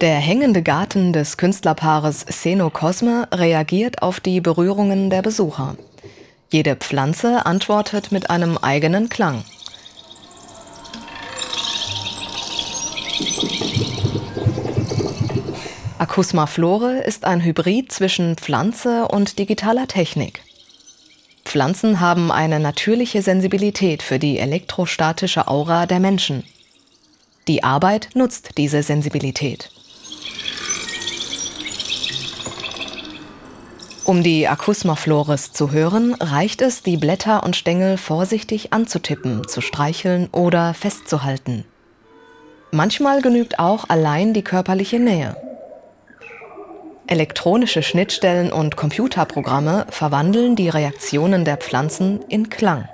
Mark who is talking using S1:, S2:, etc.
S1: Der hängende Garten des Künstlerpaares Seno Cosme reagiert auf die Berührungen der Besucher. Jede Pflanze antwortet mit einem eigenen Klang. Acusma Flore ist ein Hybrid zwischen Pflanze und digitaler Technik. Pflanzen haben eine natürliche Sensibilität für die elektrostatische Aura der Menschen. Die Arbeit nutzt diese Sensibilität. Um die Acusma flores zu hören, reicht es, die Blätter und Stängel vorsichtig anzutippen, zu streicheln oder festzuhalten. Manchmal genügt auch allein die körperliche Nähe. Elektronische Schnittstellen und Computerprogramme verwandeln die Reaktionen der Pflanzen in Klang.